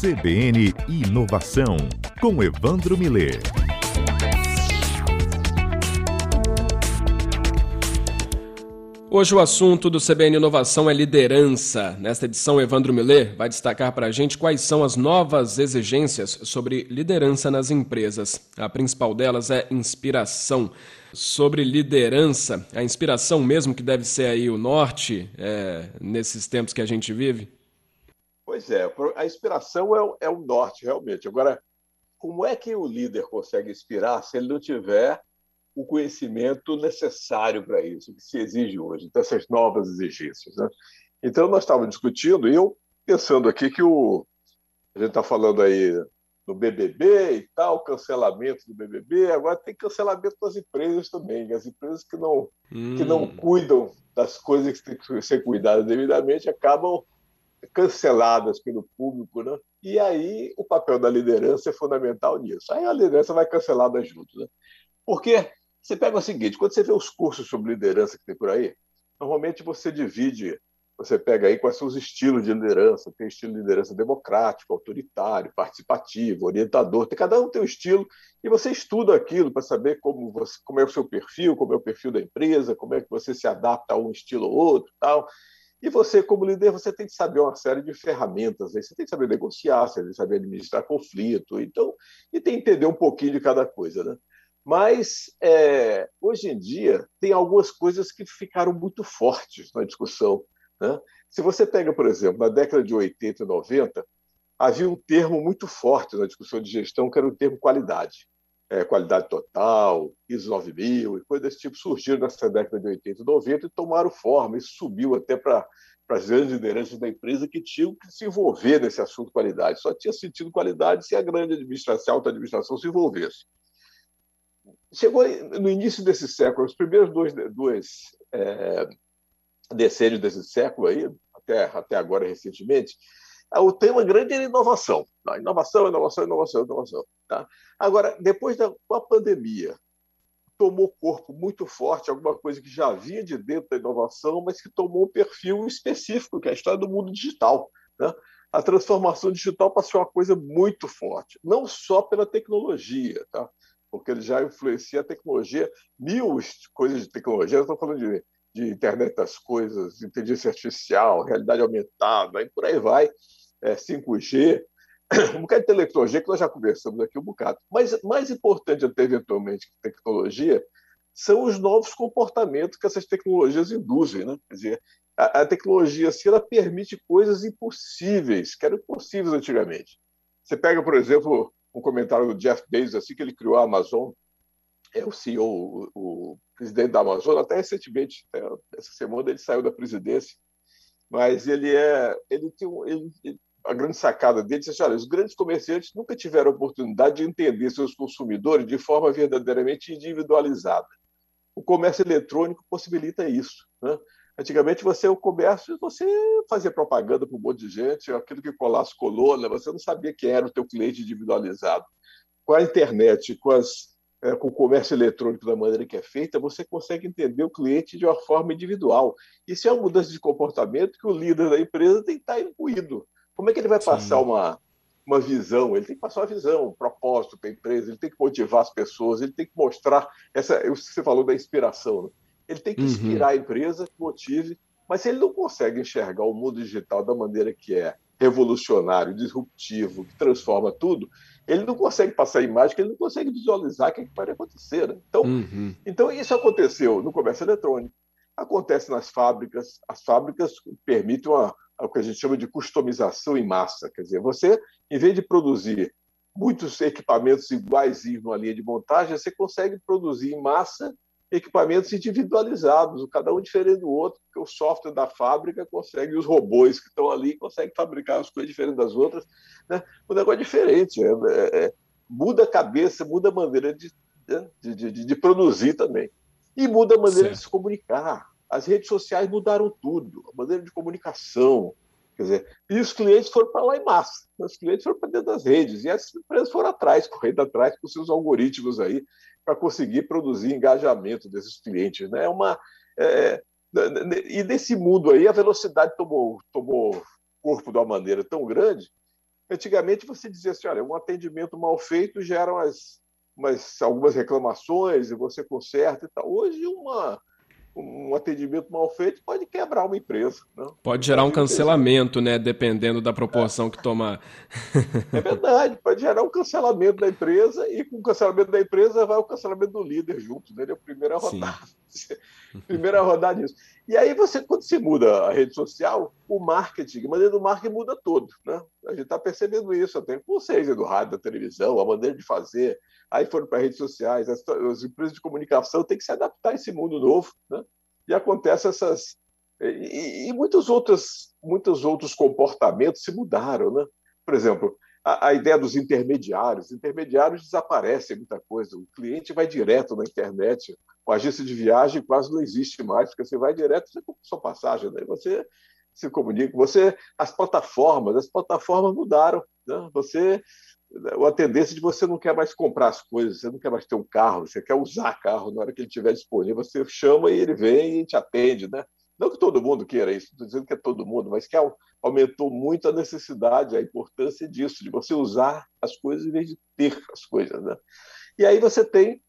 CBN Inovação, com Evandro Miller. Hoje o assunto do CBN Inovação é liderança. Nesta edição, Evandro Miller vai destacar para a gente quais são as novas exigências sobre liderança nas empresas. A principal delas é inspiração. Sobre liderança, a inspiração mesmo que deve ser aí o norte é, nesses tempos que a gente vive? Pois é, a inspiração é, é o norte, realmente. Agora, como é que o líder consegue inspirar se ele não tiver o conhecimento necessário para isso, que se exige hoje, dessas novas exigências? Né? Então, nós estávamos discutindo, e eu pensando aqui que o, a gente está falando aí do BBB e tal, cancelamento do BBB, agora tem cancelamento das empresas também, as empresas que não, hum. que não hum. cuidam das coisas que têm que ser cuidadas devidamente acabam canceladas pelo público, né? E aí o papel da liderança é fundamental nisso. Aí a liderança vai cancelada junto, né? Porque você pega o seguinte, quando você vê os cursos sobre liderança que tem por aí, normalmente você divide, você pega aí quais são os estilos de liderança, tem estilo de liderança democrático, autoritário, participativo, orientador, tem, cada um tem um estilo, e você estuda aquilo para saber como, você, como é o seu perfil, como é o perfil da empresa, como é que você se adapta a um estilo ou outro, tal. E você, como líder, você tem que saber uma série de ferramentas. Você tem que saber negociar, você tem que saber administrar conflito, então, e tem que entender um pouquinho de cada coisa. Né? Mas, é, hoje em dia, tem algumas coisas que ficaram muito fortes na discussão. Né? Se você pega, por exemplo, na década de 80 e 90, havia um termo muito forte na discussão de gestão, que era o termo qualidade é, qualidade total, ISO 9000 e coisas desse tipo surgiram nessa década de 80 e 90 e tomaram forma. Isso subiu até para as grandes lideranças da empresa que tinham que se envolver nesse assunto qualidade. Só tinha sentido qualidade se a grande administração, a alta administração se envolvesse. Chegou no início desse século, os primeiros dois, dois é, decênios desse século aí, até, até agora recentemente, o tema grande era inovação. Tá? Inovação, inovação, inovação, inovação. Tá? Agora, depois da pandemia, tomou corpo muito forte, alguma coisa que já vinha de dentro da inovação, mas que tomou um perfil específico, que é a história do mundo digital. Né? A transformação digital passou uma coisa muito forte, não só pela tecnologia, tá? porque ele já influencia a tecnologia, mil coisas de tecnologia, estou falando de, de internet das coisas, inteligência artificial, realidade aumentada, e por aí vai, é, 5G, um bocado de tecnologia que nós já conversamos aqui um bocado. Mas mais importante até eventualmente que tecnologia são os novos comportamentos que essas tecnologias induzem. Né? Quer dizer, a, a tecnologia, se ela permite coisas impossíveis, que eram impossíveis antigamente. Você pega, por exemplo, um comentário do Jeff Bezos, assim que ele criou a Amazon, é o CEO, o, o presidente da Amazon, até recentemente, essa semana ele saiu da presidência, mas ele é, ele tem um, ele, a grande sacada dele é assim, olha, os grandes comerciantes nunca tiveram oportunidade de entender seus consumidores de forma verdadeiramente individualizada. O comércio eletrônico possibilita isso. Né? Antigamente, você, o comércio, você fazia propaganda para um monte de gente, aquilo que colasse colona, você não sabia quem era o teu cliente individualizado. Com a internet, com, as, é, com o comércio eletrônico da maneira que é feita, você consegue entender o cliente de uma forma individual. Isso é uma mudança de comportamento que o líder da empresa tem que estar imbuído. Como é que ele vai passar uma, uma visão? Ele tem que passar uma visão, um propósito para a empresa, ele tem que motivar as pessoas, ele tem que mostrar essa. Você falou da inspiração, né? ele tem que uhum. inspirar a empresa, motive, mas se ele não consegue enxergar o mundo digital da maneira que é revolucionário, disruptivo, que transforma tudo, ele não consegue passar a imagem, ele não consegue visualizar o que, é que pode acontecer. Né? Então, uhum. então, isso aconteceu no comércio eletrônico, acontece nas fábricas, as fábricas permitem uma, o que a gente chama de customização em massa. Quer dizer, você, em vez de produzir muitos equipamentos iguais numa linha de montagem, você consegue produzir em massa equipamentos individualizados, cada um diferente do outro, porque o software da fábrica consegue, os robôs que estão ali conseguem fabricar as coisas diferentes das outras. Né? O negócio é diferente, é, é, muda a cabeça, muda a maneira de, né, de, de, de produzir também. E muda a maneira certo. de se comunicar. As redes sociais mudaram tudo, a maneira de comunicação. Quer dizer, e os clientes foram para lá em massa. Os clientes foram para dentro das redes. E as empresas foram atrás, correndo atrás com seus algoritmos aí, para conseguir produzir engajamento desses clientes. Né? É uma, é, e nesse mundo aí, a velocidade tomou, tomou corpo de uma maneira tão grande Antigamente você dizia assim, olha, um atendimento mal feito gera umas, umas, algumas reclamações e você conserta e tal. Hoje uma um atendimento mal feito pode quebrar uma empresa. Né? Pode gerar um cancelamento, né? Dependendo da proporção é. que tomar. É verdade, pode gerar um cancelamento da empresa e com o cancelamento da empresa vai o cancelamento do líder junto, né? Ele é o primeiro a rodar. primeiro a rodar nisso. E aí você, quando se muda a rede social, o marketing, a maneira do marketing muda todo. Né? A gente está percebendo isso até com vocês, do rádio, da televisão, a maneira de fazer, aí foram para redes sociais, as, as, empresas de comunicação têm que se adaptar a esse mundo novo, né? E acontece essas e, e muitos outros muitos outros comportamentos se mudaram, né? Por exemplo, a, a ideia dos intermediários, intermediários desaparecem muita coisa, o cliente vai direto na internet, com agência de viagem quase não existe mais, porque você vai direto, você compra sua passagem, né? Você se comunica, você as plataformas, as plataformas mudaram, né? Você a tendência de você não quer mais comprar as coisas, você não quer mais ter um carro, você quer usar carro na hora que ele estiver disponível, você chama e ele vem e te atende, né? Não que todo mundo queira isso, estou dizendo que é todo mundo, mas que aumentou muito a necessidade, a importância disso, de você usar as coisas em vez de ter as coisas, né? E aí você tem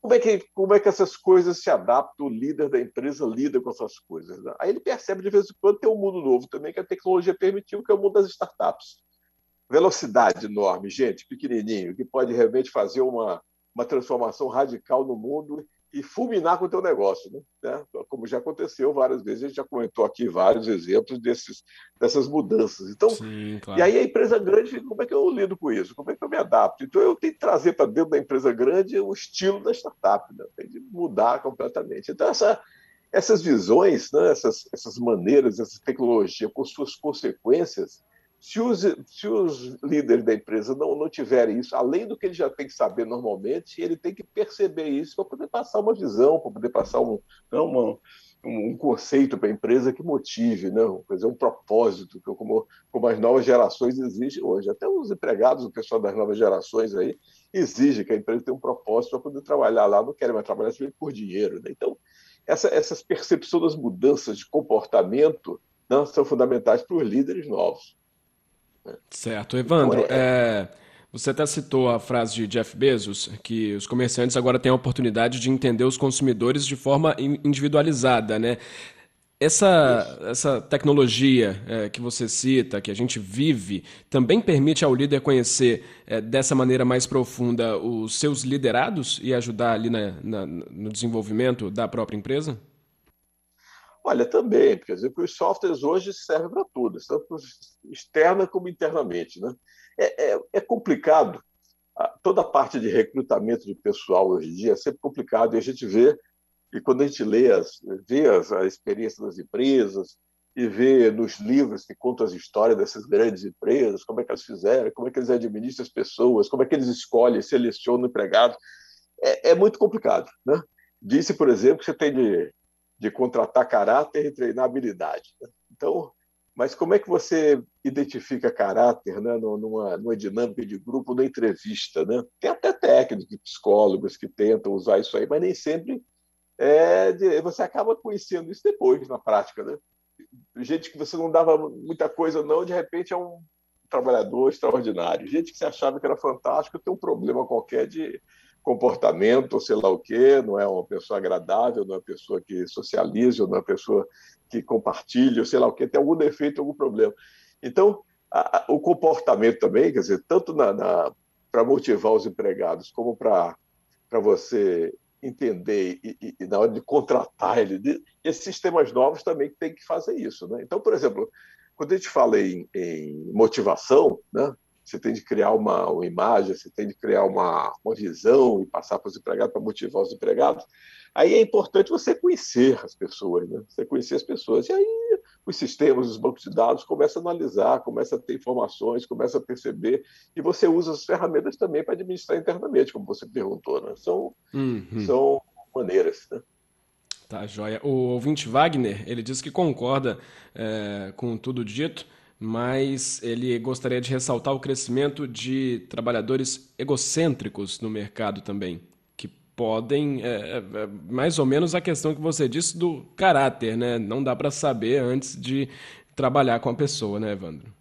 como é que como é que essas coisas se adaptam, o líder da empresa lida com essas coisas. Né? Aí ele percebe de vez em quando tem um mundo novo também que a tecnologia permitiu, que é o mundo das startups velocidade enorme, gente, pequenininho, que pode realmente fazer uma, uma transformação radical no mundo e fulminar com o teu negócio, né? né? Como já aconteceu várias vezes, a gente já comentou aqui vários exemplos desses, dessas mudanças. Então, Sim, claro. e aí a empresa grande, como é que eu lido com isso? Como é que eu me adapto? Então, eu tenho que trazer para dentro da empresa grande o estilo da startup, né? tem de mudar completamente. Então, essa, essas visões, né? essas, essas maneiras, essa tecnologia com suas consequências, se os, se os líderes da empresa não, não tiverem isso, além do que ele já tem que saber normalmente, ele tem que perceber isso para poder passar uma visão, para poder passar um, não, uma, um conceito para a empresa que motive, não, fazer um propósito, como, como as novas gerações exigem hoje. Até os empregados, o pessoal das novas gerações aí, exige que a empresa tenha um propósito para poder trabalhar lá, não querem mais trabalhar por dinheiro. Né? Então, essa, essas percepções das mudanças de comportamento não, são fundamentais para os líderes novos. Certo. Evandro. É, você até citou a frase de Jeff Bezos, que os comerciantes agora têm a oportunidade de entender os consumidores de forma individualizada, né? Essa, essa tecnologia é, que você cita, que a gente vive, também permite ao líder conhecer é, dessa maneira mais profunda os seus liderados e ajudar ali na, na, no desenvolvimento da própria empresa? Olha, também, quer dizer, os softwares hoje servem para tudo, tanto externa como internamente. Né? É, é, é, complicado, toda a parte de recrutamento de pessoal hoje em dia é sempre complicado, e a gente vê, e quando a gente lê, as, vê as, a experiência das empresas, e vê nos livros que contam as histórias dessas grandes empresas, como é que elas fizeram, como é que eles administram as pessoas, como é que eles escolhem, selecionam empregados, é, é muito complicado. Né? Disse, por exemplo, que você tem de de contratar caráter e treinar habilidade. Então, mas como é que você identifica caráter né, numa, numa dinâmica de grupo, na entrevista? Né? Tem até técnicos, psicólogos que tentam usar isso aí, mas nem sempre é de, você acaba conhecendo isso depois, na prática. Né? Gente que você não dava muita coisa, não, de repente é um trabalhador extraordinário. Gente que você achava que era fantástico tem um problema qualquer de comportamento, sei lá o quê, não é uma pessoa agradável, não é uma pessoa que socializa, não é uma pessoa que compartilha, sei lá o quê, tem algum defeito, algum problema. Então, a, a, o comportamento também, quer dizer, tanto para motivar os empregados, como para você entender e, e, e, na hora de contratar ele, esses sistemas novos também tem que fazer isso. Né? Então, por exemplo, quando a gente fala em, em motivação, né? Você tem de criar uma, uma imagem, você tem de criar uma, uma visão e passar para os empregados para motivar os empregados. Aí é importante você conhecer as pessoas, né? Você conhecer as pessoas. E aí os sistemas, os bancos de dados começam a analisar, começam a ter informações, começam a perceber, e você usa as ferramentas também para administrar internamente, como você perguntou, né? São, uhum. são maneiras, né? Tá, joia. O ouvinte Wagner, ele diz que concorda é, com tudo dito, mas ele gostaria de ressaltar o crescimento de trabalhadores egocêntricos no mercado também, que podem, é, é, é mais ou menos a questão que você disse do caráter, né? Não dá para saber antes de trabalhar com a pessoa, né, Evandro?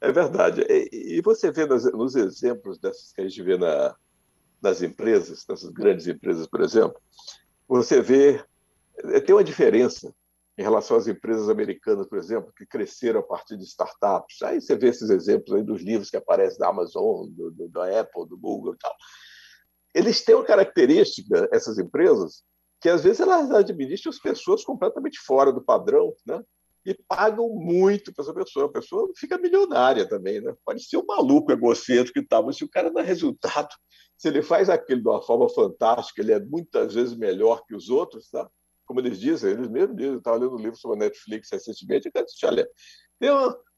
É verdade. E, você vê nos, nos, exemplos dessas que a gente vê na, nas empresas, nessas grandes empresas, por exemplo, você vê é, tem uma diferença em relação às empresas americanas, por exemplo, que cresceram a partir de startups. Aí você vê esses exemplos aí dos livros que aparecem da Amazon, do, do, da Apple, do Google e tal. Eles têm uma característica, essas empresas, que às vezes elas administram as pessoas completamente fora do padrão, né? E pagam muito para essa pessoa. A pessoa fica milionária também, né? Pode ser um maluco egocêntrico e tal, mas se o cara dá resultado, se ele faz aquilo de uma forma fantástica, ele é muitas vezes melhor que os outros, tá? Como eles dizem, eles mesmos dizem, eu estava lendo um livro sobre a Netflix recentemente, e disse, olha,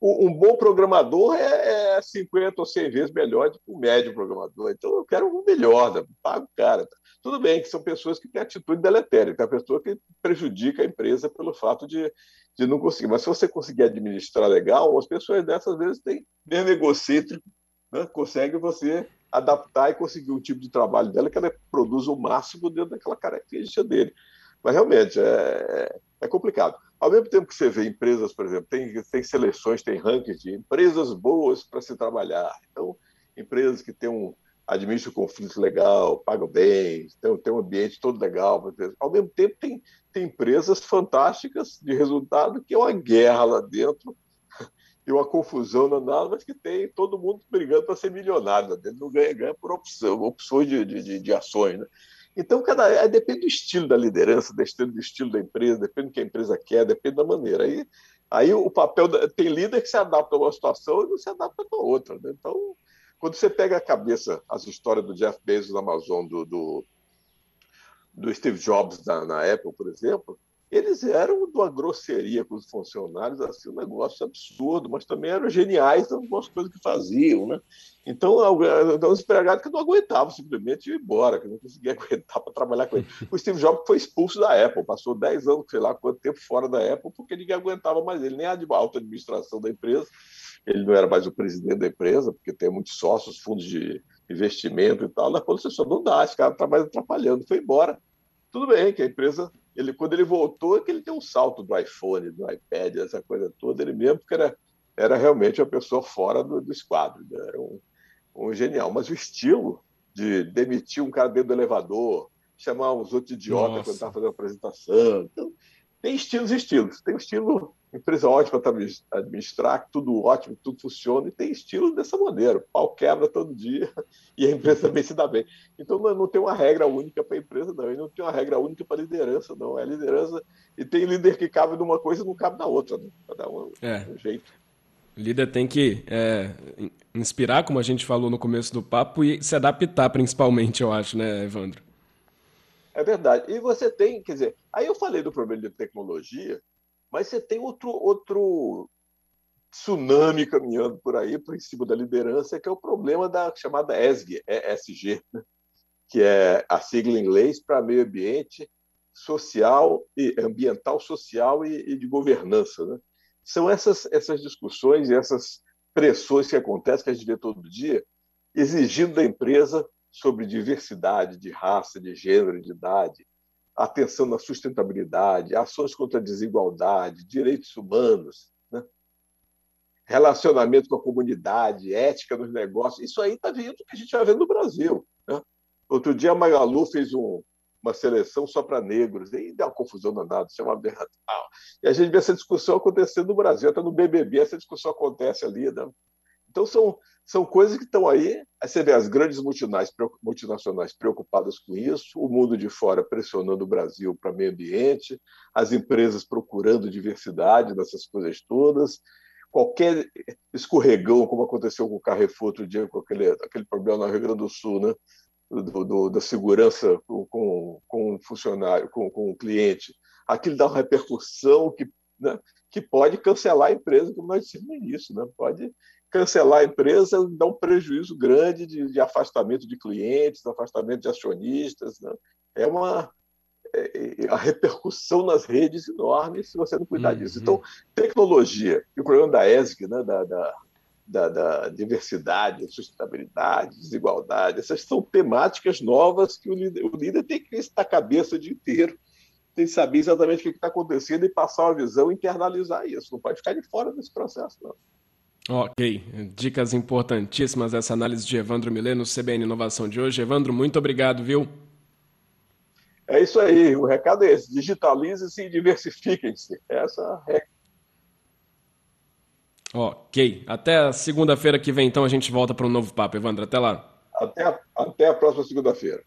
um, um, bom programador é, é 50 ou 100 vezes melhor do que um médio programador. Então, eu quero um melhor, né? pago o cara. Tudo bem que são pessoas que têm atitude deletéria, tem a pessoa que prejudica a empresa pelo fato de, de não conseguir. Mas se você conseguir administrar legal, as pessoas dessas vezes têm, mesmo egocêntrico, né? consegue você adaptar e conseguir um tipo de trabalho dela que ela produza o máximo dentro daquela característica dele. Mas realmente é, é complicado. Ao mesmo tempo que você vê empresas, por exemplo, tem, tem seleções, tem rankings de empresas boas para se trabalhar. Então, empresas que têm um administram o conflito legal, pagam bem, tem, tem um ambiente todo legal. Ao mesmo tempo, tem, tem empresas fantásticas de resultado que é uma guerra lá dentro e uma confusão danada, mas que tem todo mundo brigando para ser milionário. Dentro não ganha-ganha por opção, opções de, de, de ações. Né? Então, cada, é, depende do estilo da liderança, depende do estilo da empresa, depende do que a empresa quer, depende da maneira. Aí, aí o papel da, tem líder que se adapta a uma situação e não se adapta a outra. Né? Então, quando você pega a cabeça as histórias do Jeff Bezos na Amazon, do, do, do Steve Jobs na, na Apple, por exemplo, eles eram de uma grosseria com os funcionários, assim, um negócio absurdo, mas também eram geniais em algumas coisas que faziam, né? Então, os empregados que não aguentavam simplesmente ir embora, que não conseguia aguentar para trabalhar com ele. O Steve Jobs foi expulso da Apple, passou 10 anos, sei lá quanto tempo fora da Apple, porque ninguém aguentava mais ele, nem a alta administração da empresa, ele não era mais o presidente da empresa, porque tem muitos sócios, fundos de investimento e tal, na concessão não dá, esse cara está mais atrapalhando, foi embora. Tudo bem que a empresa ele, quando ele voltou, é que ele deu um salto do iPhone, do iPad, essa coisa toda, ele mesmo, porque era, era realmente uma pessoa fora do, do esquadro, né? era um, um genial. Mas o estilo de demitir um cara dentro do elevador, chamar uns outros idiotas quando estava fazendo a apresentação. Então, tem estilos e estilos. Tem um estilo empresa ótima para administrar, tudo ótimo, tudo funciona, e tem estilo dessa maneira. O pau quebra todo dia e a empresa também se dá bem. Então não, tem uma regra única para a empresa, não, e não tem uma regra única para a liderança, não. É liderança, e tem líder que cabe numa coisa e não cabe na outra, né? Cada um, é. um jeito. O líder tem que é, inspirar, como a gente falou no começo do papo, e se adaptar, principalmente, eu acho, né, Evandro? É verdade. E você tem, quer dizer, aí eu falei do problema de tecnologia, mas você tem outro, outro tsunami caminhando por aí, por cima da liderança, que é o problema da chamada ESG, ESG né? que é a sigla em inglês para meio ambiente, social e ambiental, social e, e de governança. Né? São essas, essas discussões e essas pressões que acontecem, que a gente vê todo dia, exigindo da empresa sobre diversidade de raça, de gênero, de idade, atenção na sustentabilidade, ações contra a desigualdade, direitos humanos, né? relacionamento com a comunidade, ética nos negócios. Isso aí está vindo do que a gente já vê no Brasil. Né? Outro dia a Magalu fez um, uma seleção só para negros, e deu uma confusão danada, isso é uma aberração. E a gente vê essa discussão acontecendo no Brasil, até no BBB essa discussão acontece ali. Né? Então são são coisas que estão aí. Você vê as grandes multinacionais preocupadas com isso, o mundo de fora pressionando o Brasil para meio ambiente, as empresas procurando diversidade nessas coisas todas. Qualquer escorregão, como aconteceu com o Carrefour outro dia, com aquele, aquele problema no Rio Grande do Sul, né? Do, do, da segurança com, com o funcionário, com, com o cliente, aquilo dá uma repercussão que, né, que pode cancelar a empresa, como nós dissemos no início, né? pode cancelar a empresa dá um prejuízo grande de, de afastamento de clientes, afastamento de acionistas. Né? É uma é, é, a repercussão nas redes enorme se você não cuidar uhum. disso. Então, tecnologia e o problema da ESG, né, da, da, da, da diversidade, sustentabilidade, desigualdade, essas são temáticas novas que o líder, o líder tem que estar cabeça o dia inteiro, tem que saber exatamente o que está acontecendo e passar uma visão, internalizar isso. Não pode ficar de fora desse processo, não. Ok, dicas importantíssimas essa análise de Evandro Milê no CBN Inovação de hoje. Evandro, muito obrigado, viu? É isso aí, o recado é esse: digitalize-se e diversifiquem-se. Essa é. Ok, até segunda-feira que vem, então a gente volta para um novo papo, Evandro. Até lá. Até até a próxima segunda-feira.